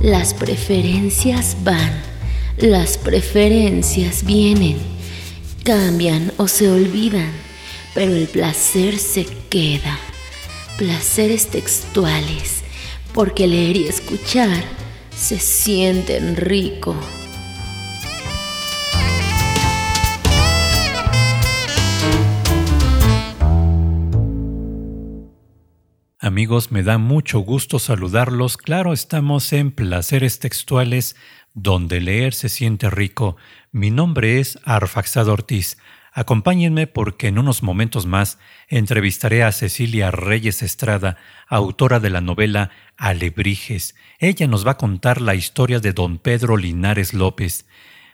Las preferencias van, las preferencias vienen, cambian o se olvidan, pero el placer se queda. Placeres textuales, porque leer y escuchar se sienten rico. Amigos, me da mucho gusto saludarlos. Claro, estamos en Placeres Textuales, donde leer se siente rico. Mi nombre es Arfaxado Ortiz. Acompáñenme porque en unos momentos más entrevistaré a Cecilia Reyes Estrada, autora de la novela Alebrijes. Ella nos va a contar la historia de don Pedro Linares López.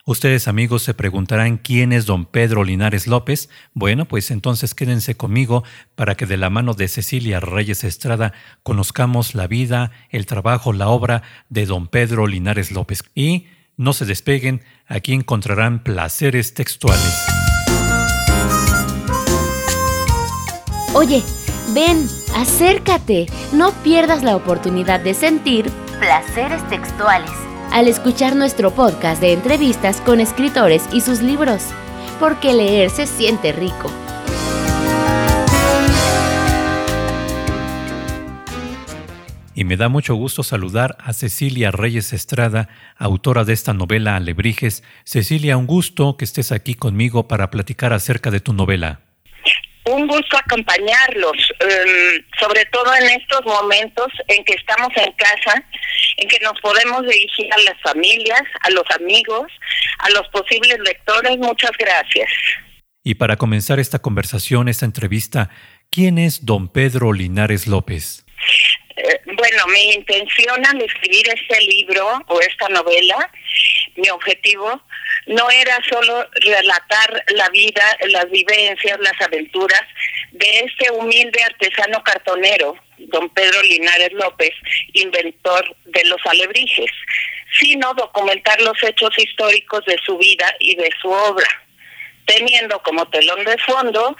Ustedes amigos se preguntarán quién es don Pedro Linares López. Bueno, pues entonces quédense conmigo para que de la mano de Cecilia Reyes Estrada conozcamos la vida, el trabajo, la obra de don Pedro Linares López. Y no se despeguen, aquí encontrarán placeres textuales. Oye, ven, acércate, no pierdas la oportunidad de sentir placeres textuales al escuchar nuestro podcast de entrevistas con escritores y sus libros, porque leer se siente rico. Y me da mucho gusto saludar a Cecilia Reyes Estrada, autora de esta novela Alebrijes. Cecilia, un gusto que estés aquí conmigo para platicar acerca de tu novela un gusto acompañarlos, em, sobre todo en estos momentos en que estamos en casa, en que nos podemos dirigir a las familias, a los amigos, a los posibles lectores. Muchas gracias. Y para comenzar esta conversación, esta entrevista, ¿quién es don Pedro Linares López? Eh, bueno, mi intención al escribir este libro o esta novela, mi objetivo no era solo relatar la vida, las vivencias, las aventuras de este humilde artesano cartonero, don Pedro Linares López, inventor de los alebrijes, sino documentar los hechos históricos de su vida y de su obra, teniendo como telón de fondo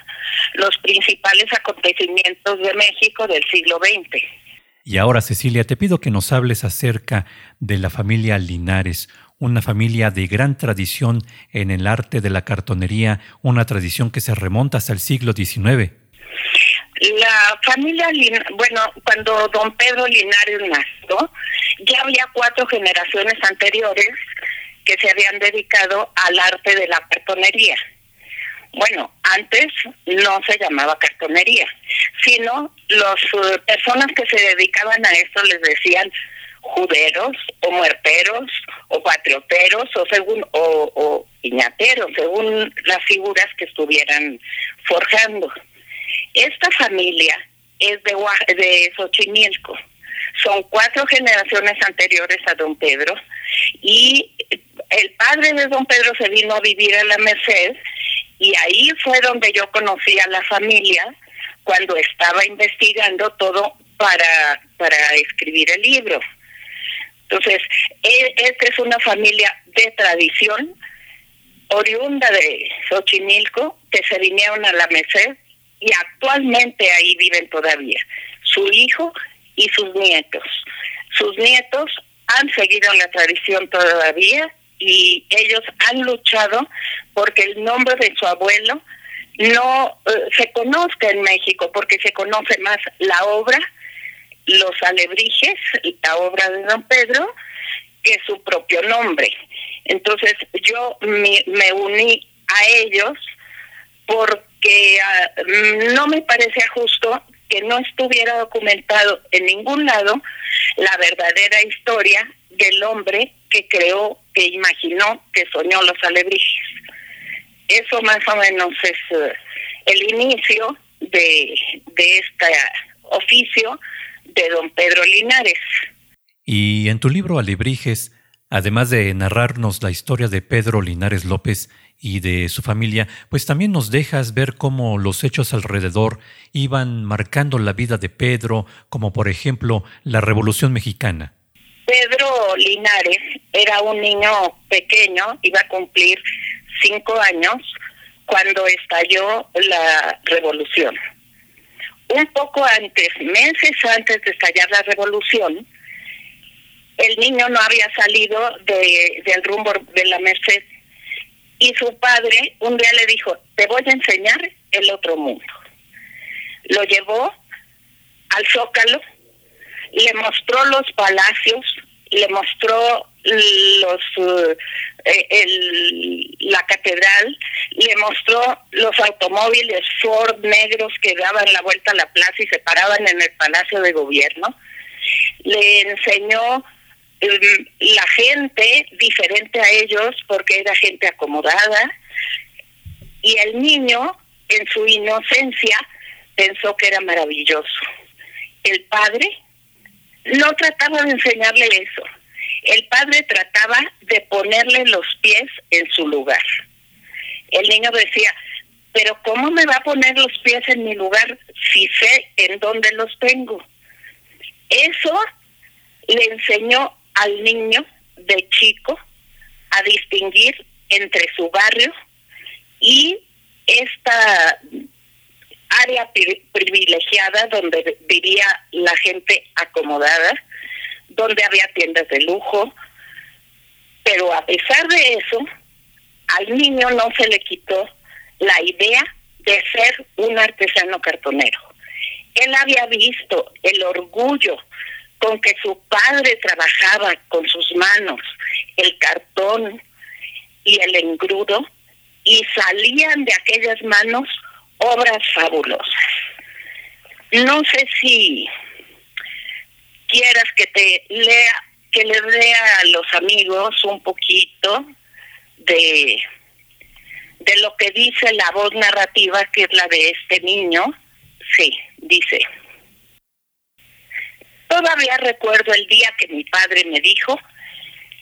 los principales acontecimientos de México del siglo XX. Y ahora, Cecilia, te pido que nos hables acerca de la familia Linares, una familia de gran tradición en el arte de la cartonería, una tradición que se remonta hasta el siglo XIX. La familia, bueno, cuando don Pedro Linares nació, ya había cuatro generaciones anteriores que se habían dedicado al arte de la cartonería. Bueno, antes no se llamaba cartonería, sino las eh, personas que se dedicaban a esto les decían juderos o muerteros o patrioteros o según o, o piñateros según las figuras que estuvieran forjando. Esta familia es de, de Xochimilco. Son cuatro generaciones anteriores a don Pedro y el padre de don Pedro se vino a vivir a la Merced y ahí fue donde yo conocí a la familia cuando estaba investigando todo para, para escribir el libro. Entonces, esta es una familia de tradición, oriunda de Xochimilco, que se vinieron a la Merced y actualmente ahí viven todavía, su hijo y sus nietos. Sus nietos han seguido la tradición todavía y ellos han luchado porque el nombre de su abuelo no eh, se conozca en México, porque se conoce más la obra los alebrijes, la obra de don Pedro, que su propio nombre. Entonces yo me, uní a ellos porque ah, no me parecía justo que no estuviera documentado en ningún lado la verdadera historia del hombre que creó, que imaginó, que soñó los alebrijes. Eso más o menos es eh, el inicio de, de este oficio de don Pedro Linares. Y en tu libro Alebrijes, además de narrarnos la historia de Pedro Linares López y de su familia, pues también nos dejas ver cómo los hechos alrededor iban marcando la vida de Pedro, como por ejemplo la Revolución Mexicana. Pedro Linares era un niño pequeño, iba a cumplir cinco años cuando estalló la revolución Un poco antes, meses antes de estallar la revolución, el niño no había salido de, del rumbo de la Merced y su padre un día le dijo, te voy a enseñar el otro mundo. Lo llevó al Zócalo, le mostró los palacios, le mostró los eh, la catedral, le mostró los automóviles Ford negros que daban la vuelta a la plaza y se paraban en el Palacio de Gobierno. Le enseñó em, la gente diferente a ellos porque era gente acomodada y el niño en su inocencia pensó que era maravilloso. El padre no trataba de enseñarle eso. El padre trataba de ponerle los pies en su lugar. El niño decía, pero ¿cómo me va a poner los pies en mi lugar si sé en dónde los tengo? Eso le enseñó al niño de chico a distinguir entre su barrio y esta área privilegiada donde vivía la gente acomodada, donde había tiendas de lujo, pero a pesar de eso, al niño no se le quitó la idea de ser un artesano cartonero. Él había visto el orgullo con que su padre trabajaba con sus manos, el cartón y el engrudo, y salían de aquellas manos obras fabulosas. No sé si quieras que te lea, que le lea a los amigos un poquito de, de lo que dice la voz narrativa, que es la de este niño. Sí, dice. Todavía recuerdo el día que mi padre me dijo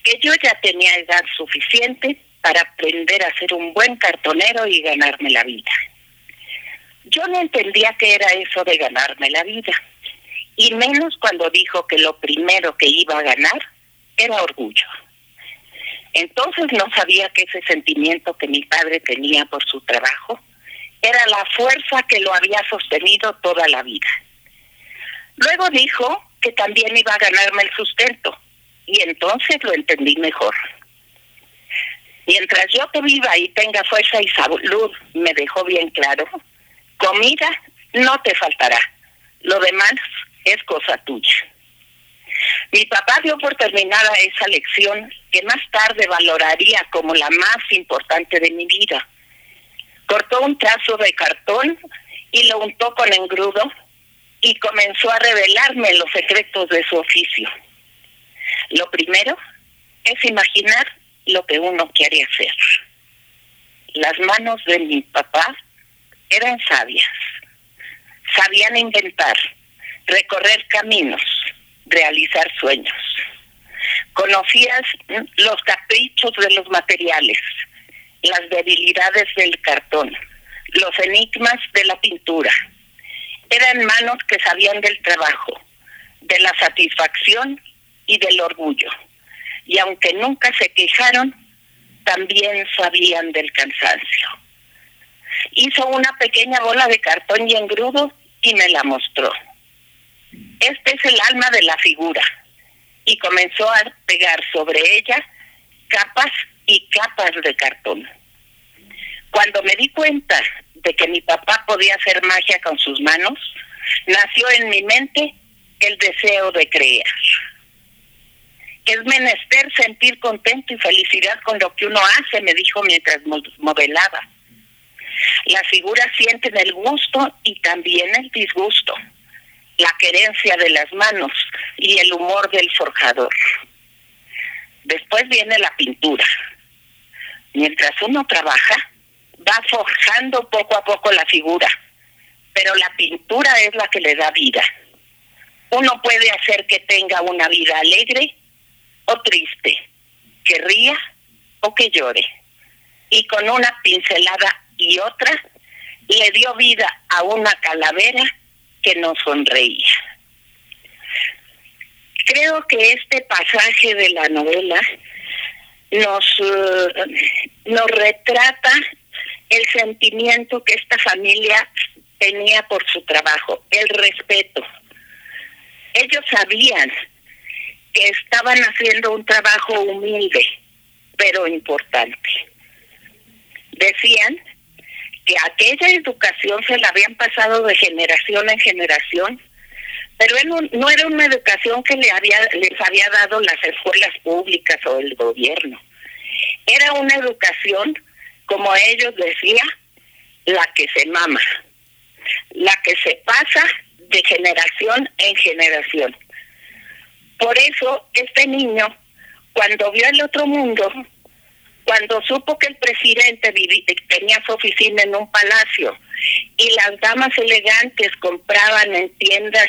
que yo ya tenía edad suficiente para aprender a ser un buen cartonero y ganarme la vida. Yo no entendía qué era eso de ganarme la vida, y menos cuando dijo que lo primero que iba a ganar era orgullo. Entonces no sabía que ese sentimiento que mi padre tenía por su trabajo era la fuerza que lo había sostenido toda la vida. Luego dijo que también iba a ganarme el sustento y entonces lo entendí mejor. Mientras yo te viva y tenga fuerza y salud, me dejó bien claro, comida no te faltará. Lo demás es cosa tuya. Mi papá dio por terminada esa lección que más tarde valoraría como la más importante de mi vida. Cortó un trazo de cartón y lo untó con engrudo y comenzó a revelarme los secretos de su oficio. Lo primero es imaginar lo que uno quiere hacer. Las manos de mi papá eran sabias, sabían inventar, recorrer caminos, realizar sueños. Conocías los caprichos de los materiales, las debilidades del cartón, los enigmas de la pintura. Eran manos que sabían del trabajo, de la satisfacción y del orgullo y aunque nunca se quejaron, también sabían del cansancio. Hizo una pequeña bola de cartón y engrudo y me la mostró. Este es el alma de la figura y comenzó a pegar sobre ella capas y capas de cartón. Cuando me di cuenta de que mi papá podía hacer magia con sus manos, nació en mi mente el deseo de crear es menester sentir contento y felicidad con lo que uno hace, me dijo mientras modelaba. Las figuras sienten el gusto y también el disgusto, la querencia de las manos y el humor del forjador. Después viene la pintura. Mientras uno trabaja, va forjando poco a poco la figura, pero la pintura es la que le da vida. Uno puede hacer que tenga una vida alegre o triste, que ría o que llore. Y con una pincelada y otra le dio vida a una calavera que no sonreía. Creo que este pasaje de la novela nos, uh, nos retrata el sentimiento que esta familia tenía por su trabajo, el respeto. Ellos sabían que estaban haciendo un trabajo humilde, pero importante. Decían que aquella educación se la habían pasado de generación en generación, pero no era una educación que le había, les había dado las escuelas públicas o el gobierno. Era una educación, como ellos decían, la que se mama, la que se pasa de generación en generación. Por eso este niño, cuando vio el otro mundo, cuando supo que el presidente tenía su oficina en un palacio y las damas elegantes compraban en tiendas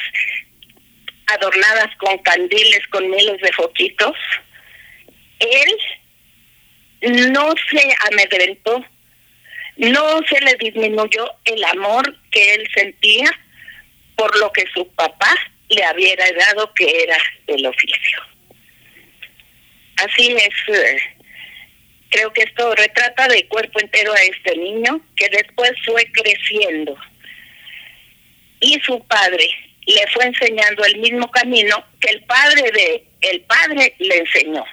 adornadas con candiles, con miles de foquitos, él no se amedrentó, no se le disminuyó el amor que él sentía por lo que su papá le había dado que era el oficio. Así es, eh, creo que esto retrata de cuerpo entero a este niño que después fue creciendo y su padre le fue enseñando el mismo camino que el padre de el padre le enseñó.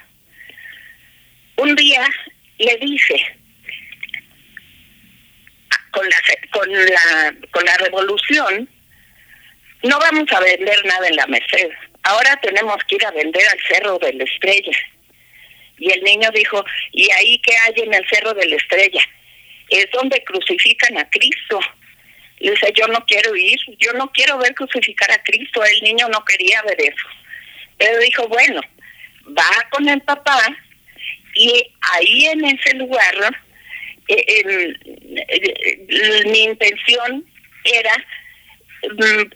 Un día le dice con la con la con la revolución no vamos a vender nada en la Merced. Ahora tenemos que ir a vender al Cerro de la Estrella. Y el niño dijo, ¿y ahí qué hay en el Cerro de la Estrella? Es donde crucifican a Cristo. Y dice, yo no quiero ir, yo no quiero ver crucificar a Cristo. El niño no quería ver eso. Pero dijo, bueno, va con el papá y ahí en ese lugar eh, mi intención era mm,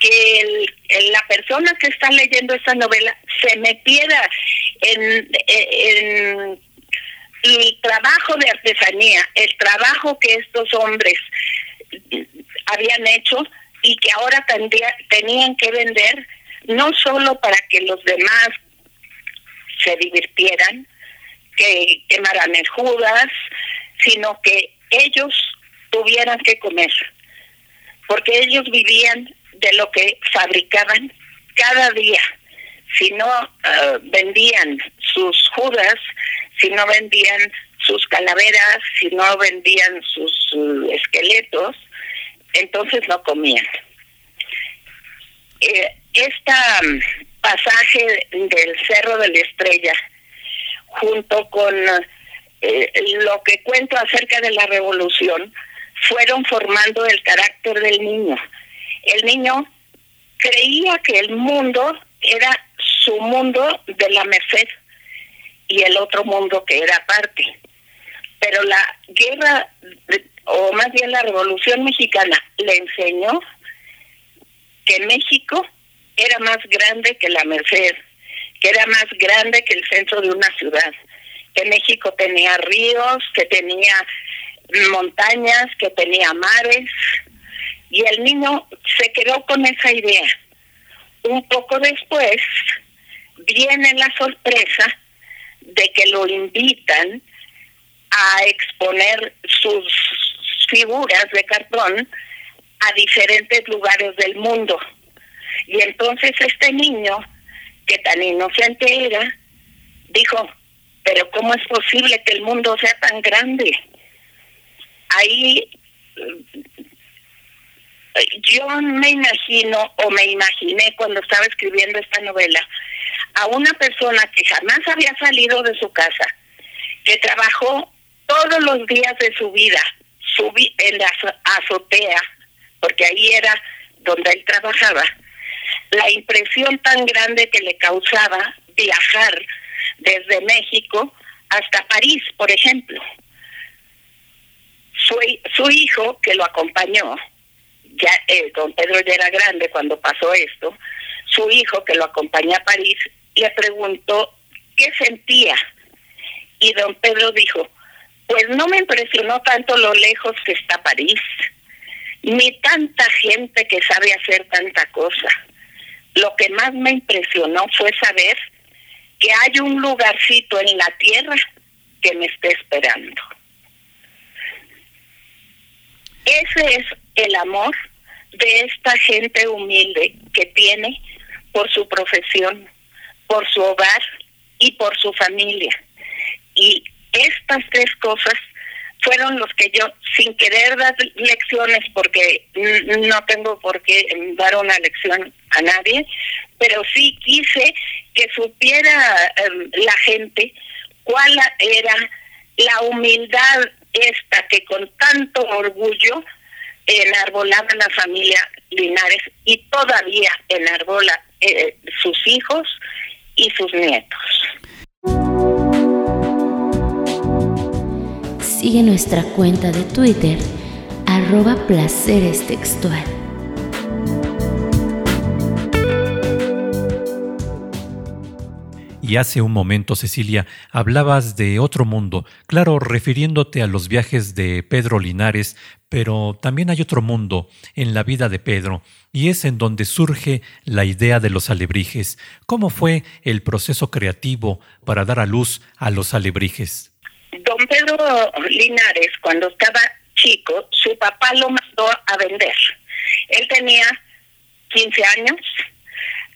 que la persona que está leyendo esta novela se metiera en, el trabajo de artesanía, el trabajo que estos hombres habían hecho y que ahora tenían que vender no solo para que los demás se divirtieran, que quemaran el Judas, sino que ellos tuvieran que comer, porque ellos vivían de lo que fabricaban cada día. Si no eh, vendían sus judas, si no vendían sus calaveras, si no vendían sus uh, esqueletos, entonces no comían. Eh, este pasaje del Cerro de la Estrella, junto con eh, lo que cuento acerca de la revolución, fueron formando el carácter del niño el niño creía que el mundo era su mundo de la merced y el otro mundo que era aparte. Pero la guerra, o más bien la revolución mexicana, le enseñó que México era más grande que la merced, que era más grande que el centro de una ciudad, que México tenía ríos, que tenía montañas, que tenía mares, y el niño se quedó con esa idea. Un poco después viene la sorpresa de que lo invitan a exponer sus figuras de cartón a diferentes lugares del mundo. Y entonces este niño, que tan inocente era, dijo, pero ¿cómo es posible que el mundo sea tan grande? Ahí yo me imagino o me imaginé cuando estaba escribiendo esta novela a una persona que jamás había salido de su casa, que trabajó todos los días de su vida subí en la azotea, porque ahí era donde él trabajaba, la impresión tan grande que le causaba viajar desde México hasta París, por ejemplo. Su, hijo, que lo acompañó, ya eh, don Pedro ya era grande cuando pasó esto, su hijo que lo acompañó a París le preguntó qué sentía y don Pedro dijo, pues no me impresionó tanto lo lejos que está París, ni tanta gente que sabe hacer tanta cosa. Lo que más me impresionó fue saber que hay un lugarcito en la tierra que me está esperando. Ese es el amor de esta gente humilde que tiene por su profesión, por su hogar y por su familia. Y estas tres cosas fueron los que yo, sin querer dar lecciones, porque no tengo por qué dar una lección a nadie, pero sí quise que supiera em, la gente cuál era la humildad esta que con tanto orgullo enarbolaba la familia Linares y todavía enarbola eh, sus hijos y sus nietos. Sigue nuestra cuenta de Twitter, arroba placeres textual. Y hace un momento, Cecilia, hablabas de otro mundo, claro, refiriéndote a los viajes de Pedro Linares, pero también hay otro mundo en la vida de Pedro, y es en donde surge la idea de los alebrijes. ¿Cómo fue el proceso creativo para dar a luz a los alebrijes? Don Pedro Linares, cuando estaba chico, su papá lo mandó a vender. Él tenía 15 años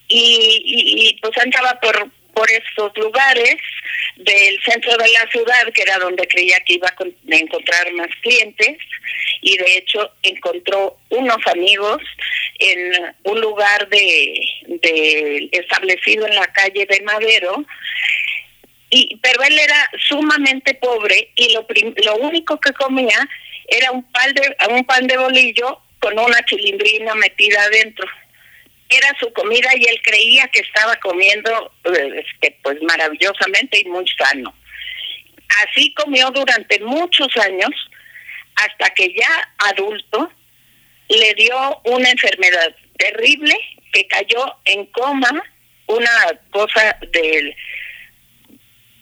y, y pues andaba por por estos lugares del centro de la ciudad, que era donde creía que iba a encontrar más clientes, y de hecho encontró unos amigos en un lugar de, de establecido en la calle de Madero, y pero él era sumamente pobre y lo lo único que comía era un pan de un pan de bolillo con una chilindrina metida adentro era su comida y él creía que estaba comiendo este, pues maravillosamente y muy sano. Así comió durante muchos años hasta que ya adulto le dio una enfermedad terrible que cayó en coma, una cosa del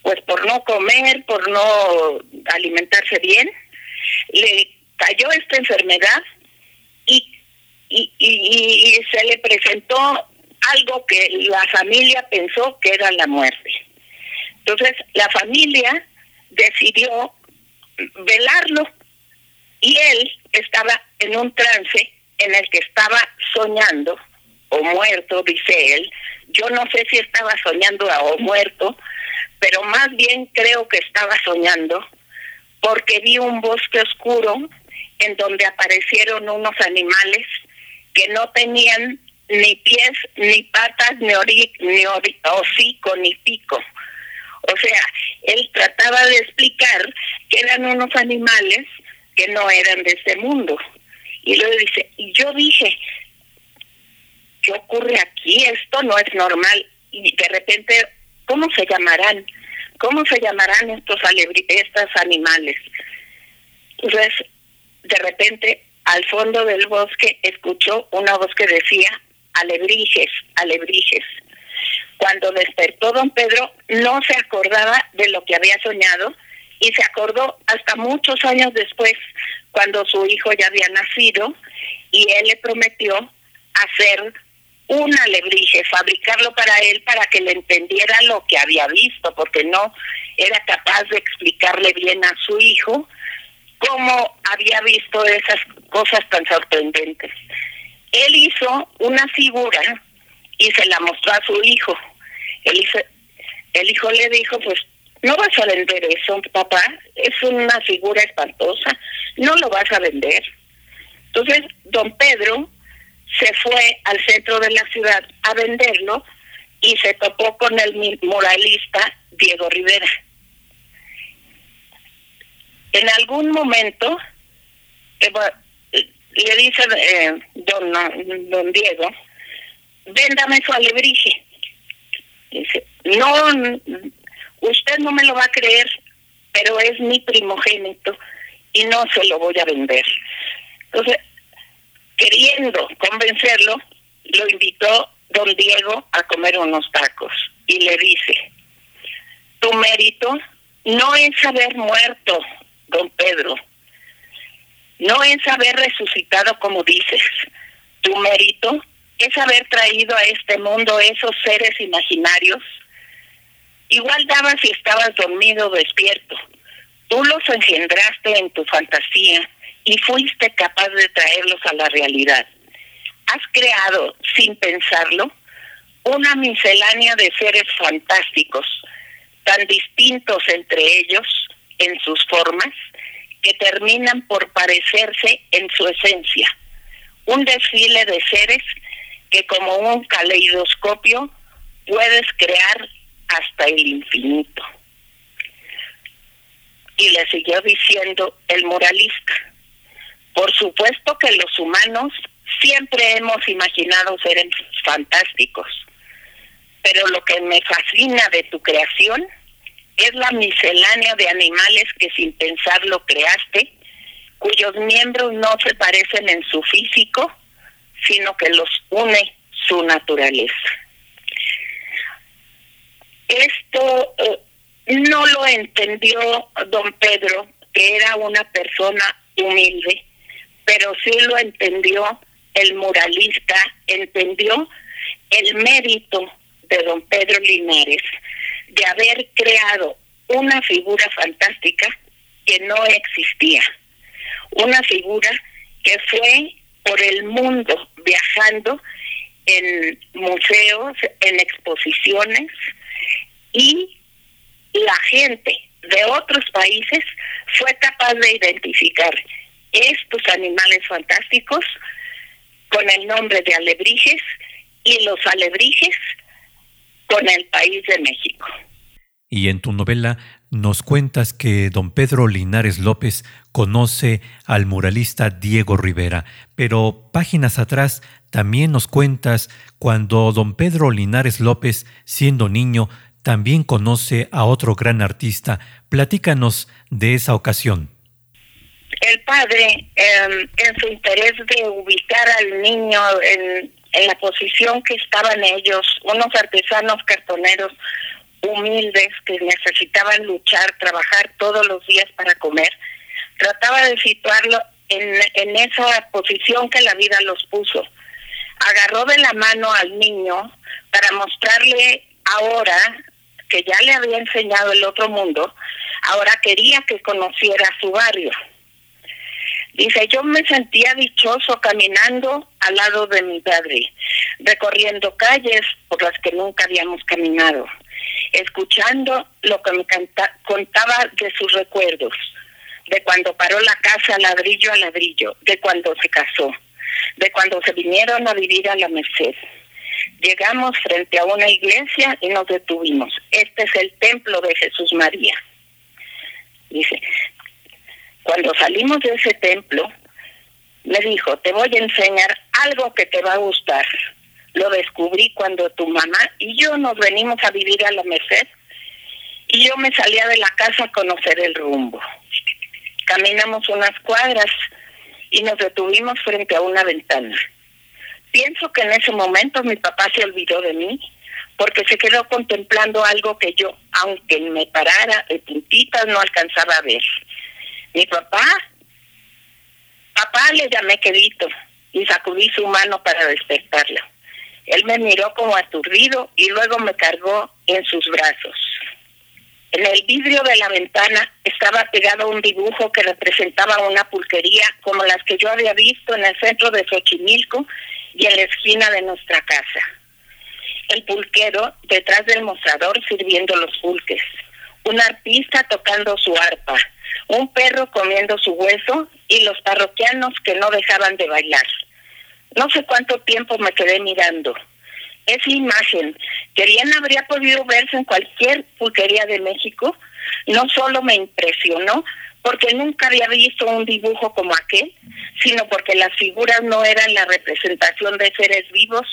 pues por no comer, por no alimentarse bien, le cayó esta enfermedad y y, se le presentó algo que la familia pensó que era la muerte. Entonces la familia decidió velarlo y él estaba en un trance en el que estaba soñando o muerto, dice él. Yo no sé si estaba soñando o muerto, pero más bien creo que estaba soñando porque vi un bosque oscuro en donde aparecieron unos animales que no tenían ni pies, ni patas, ni, ori, ni hocico, ni pico. O sea, él trataba de explicar que eran unos animales que no eran de este mundo. Y luego dice, y yo dije, ¿qué ocurre aquí? Esto no es normal. Y de repente, ¿cómo se llamarán? ¿Cómo se llamarán estos, estos animales? Entonces, de repente al fondo del bosque escuchó una voz que decía, alebrijes, alebrijes. Cuando despertó don Pedro no se acordaba de lo que había soñado y se acordó hasta muchos años después, cuando su hijo ya había nacido y él le prometió hacer un alebrije, fabricarlo para él para que le entendiera lo que había visto, porque no era capaz de explicarle bien a su hijo cómo había visto esas cosas tan sorprendentes. Él hizo una figura y se la mostró a su hijo. El hijo, le dijo, pues, no vas a vender eso, papá, es una figura espantosa, no lo vas a vender. Entonces, don Pedro se fue al centro de la ciudad a venderlo y se topó con el moralista Diego Rivera en algún momento eh, le dice eh, don, don Diego, véndame su alebrije. Dice, no, usted no me lo va a creer, pero es mi primogénito y no se lo voy a vender. Entonces, queriendo convencerlo, lo invitó don Diego a comer unos tacos y le dice, tu mérito no es haber muerto, don Pedro, no es haber resucitado como dices. Tu mérito es haber traído a este mundo esos seres imaginarios. Igual daba si estabas dormido o despierto. Tú los engendraste en tu fantasía y fuiste capaz de traerlos a la realidad. Has creado, sin pensarlo, una miscelánea de seres fantásticos, tan distintos entre ellos en sus formas, que terminan por parecerse en su esencia. Un desfile de seres que como un caleidoscopio puedes crear hasta el infinito. Y le siguió diciendo el moralista, por supuesto que los humanos siempre hemos imaginado seres fantásticos, pero lo que me fascina de tu creación es la miscelánea de animales que sin pensarlo creaste, cuyos miembros no se parecen en su físico, sino que los une su naturaleza. Esto eh, no lo entendió don Pedro, que era una persona humilde, pero sí lo entendió el moralista, entendió el mérito de don Pedro Linares de haber creado una figura fantástica que no existía, una figura que fue por el mundo viajando en museos, en exposiciones y la gente de otros países fue capaz de identificar estos animales fantásticos con el nombre de alebrijes y los alebrijes con el país de México. Y en tu novela nos cuentas que don Pedro Linares López conoce al muralista Diego Rivera, pero páginas atrás también nos cuentas cuando don Pedro Linares López, siendo niño, también conoce a otro gran artista. Platícanos de esa ocasión. El padre, em, en su interés de ubicar al niño en, en la posición que estaban ellos, unos artesanos cartoneros humildes que necesitaban luchar, trabajar todos los días para comer, trataba de situarlo en, en esa posición que la vida los puso. Agarró de la mano al niño para mostrarle ahora que ya le había enseñado el otro mundo, ahora quería que conociera su barrio. Dice, yo me sentía dichoso caminando al lado de mi padre, recorriendo calles por las que nunca habíamos caminado, escuchando lo que me contaba de sus recuerdos, de cuando paró la casa ladrillo a ladrillo, de cuando se casó, de cuando se vinieron a vivir a la Merced. Llegamos frente a una iglesia y nos detuvimos. Este es el templo de Jesús María. Dice, cuando salimos de ese templo, me dijo, te voy a enseñar algo que te va a gustar. Lo descubrí cuando tu mamá y yo nos venimos a vivir a la Merced y yo me salía de la casa a conocer el rumbo. Caminamos unas cuadras y nos detuvimos frente a una ventana. Pienso que en ese momento mi papá se olvidó de mí porque se quedó contemplando algo que yo, aunque me parara de puntitas, no alcanzaba a ver. Mi papá, papá le llamé quedito y sacudí su mano para despertarlo. Él me miró como aturdido y luego me cargó en sus brazos. En el vidrio de la ventana estaba pegado un dibujo que representaba una pulquería como las que yo había visto en el centro de Xochimilco y en la esquina de nuestra casa. El pulquero detrás del mostrador sirviendo los pulques, un artista tocando su arpa, un perro comiendo su hueso y los parroquianos que no dejaban de bailar. No sé cuánto tiempo me quedé mirando. Esa imagen, que bien habría podido verse en cualquier pulquería de México, no solo me impresionó, porque nunca había visto un dibujo como aquel, sino porque las figuras no eran la representación de seres vivos,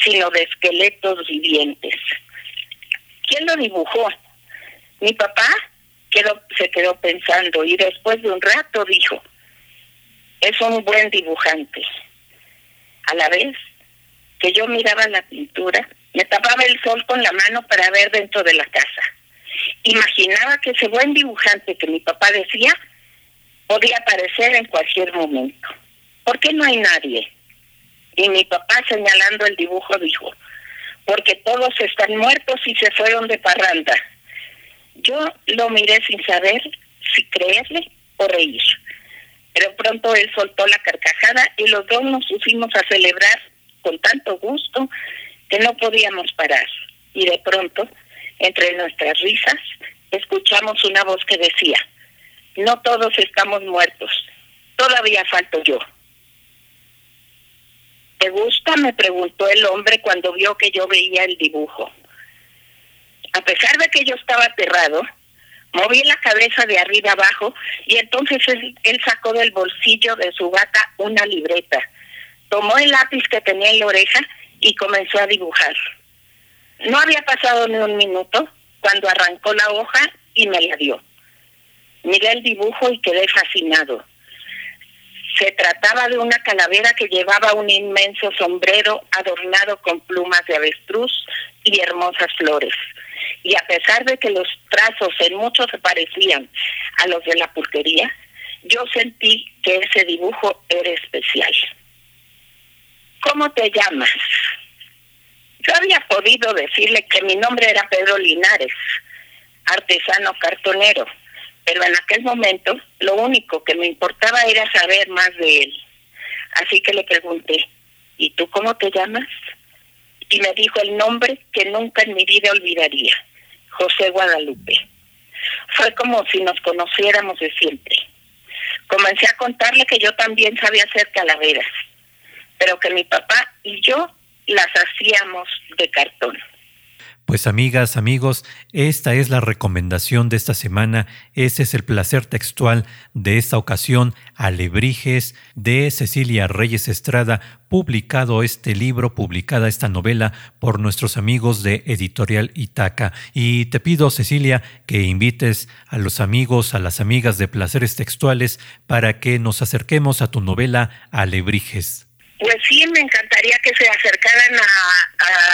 sino de esqueletos vivientes. ¿Quién lo dibujó? Mi papá quedó, se quedó pensando y después de un rato dijo, es un buen dibujante. A la vez que yo miraba la pintura, me tapaba el sol con la mano para ver dentro de la casa Imaginaba que ese buen dibujante que mi papá decía podía aparecer en cualquier momento. ¿Por qué no hay nadie? Y mi papá señalando el dibujo dijo, porque todos están muertos y se fueron de parranda. Yo lo miré sin saber si creerle o reír. Pero pronto él soltó la carcajada y los dos nos pusimos a celebrar con tanto gusto que no podíamos parar. Y de pronto, entre nuestras risas, escuchamos una voz que decía, no todos estamos muertos, todavía falto yo. ¿Te gusta? me preguntó el hombre cuando vio que yo veía el dibujo. A pesar de que yo estaba aterrado, moví la cabeza de arriba abajo y entonces él, él, sacó del bolsillo de su bata una libreta, tomó el lápiz que tenía en la oreja y comenzó a dibujar. No había pasado ni un minuto cuando arrancó la hoja y me la dio. Miré el dibujo y quedé fascinado. Se trataba de una calavera que llevaba un inmenso sombrero adornado con plumas de avestruz y hermosas flores. Y a pesar de que los trazos en mucho se parecían a los de la pulquería, yo sentí que ese dibujo era especial. ¿Cómo te llamas? Yo había podido decirle que mi nombre era Pedro Linares, artesano cartonero, pero en aquel momento lo único que me importaba era saber más de él. Así que le pregunté, ¿y tú cómo te llamas? Y me dijo el nombre que nunca en mi vida olvidaría, José Guadalupe. Fue como si nos conociéramos de siempre. Comencé a contarle que yo también sabía hacer calaveras, pero que mi papá y yo las hacíamos de cartón. Pues amigas, amigos, esta es la recomendación de esta semana, ese es el placer textual de esta ocasión, Alebrijes, de Cecilia Reyes Estrada, publicado este libro, publicada esta novela por nuestros amigos de Editorial Itaca. Y te pido, Cecilia, que invites a los amigos, a las amigas de Placeres Textuales para que nos acerquemos a tu novela Alebrijes. Pues sí, me encantaría que se acercaran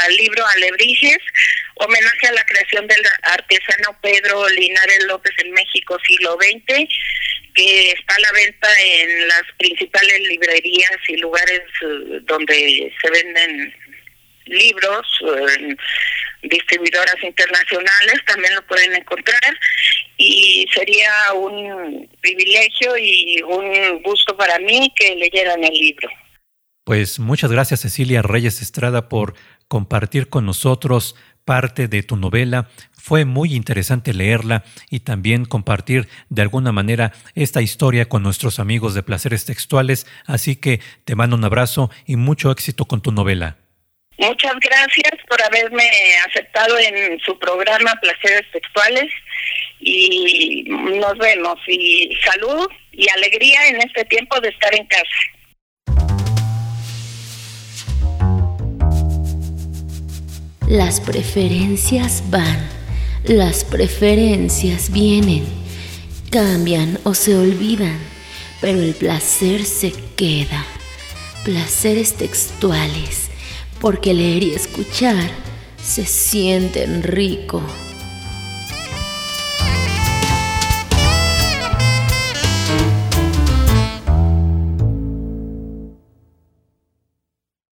al libro Alebrijes, homenaje a la creación del artesano Pedro Linares López en México siglo XX, que está a la venta en las principales librerías y lugares eh, donde se venden libros, distribuidoras internacionales, también lo pueden encontrar y sería un privilegio y un gusto para mí que leyeran el libro. Pues muchas gracias Cecilia Reyes Estrada por compartir con nosotros parte de tu novela. Fue muy interesante leerla y también compartir de alguna manera esta historia con nuestros amigos de Placeres Textuales. Así que te mando un abrazo y mucho éxito con tu novela. Muchas gracias por haberme aceptado en su programa Placeres Textuales y nos vemos y salud y alegría en este tiempo de estar en casa. Las preferencias van, las preferencias vienen, cambian o se olvidan, pero el placer se queda. Placeres textuales, porque leer y escuchar se sienten rico.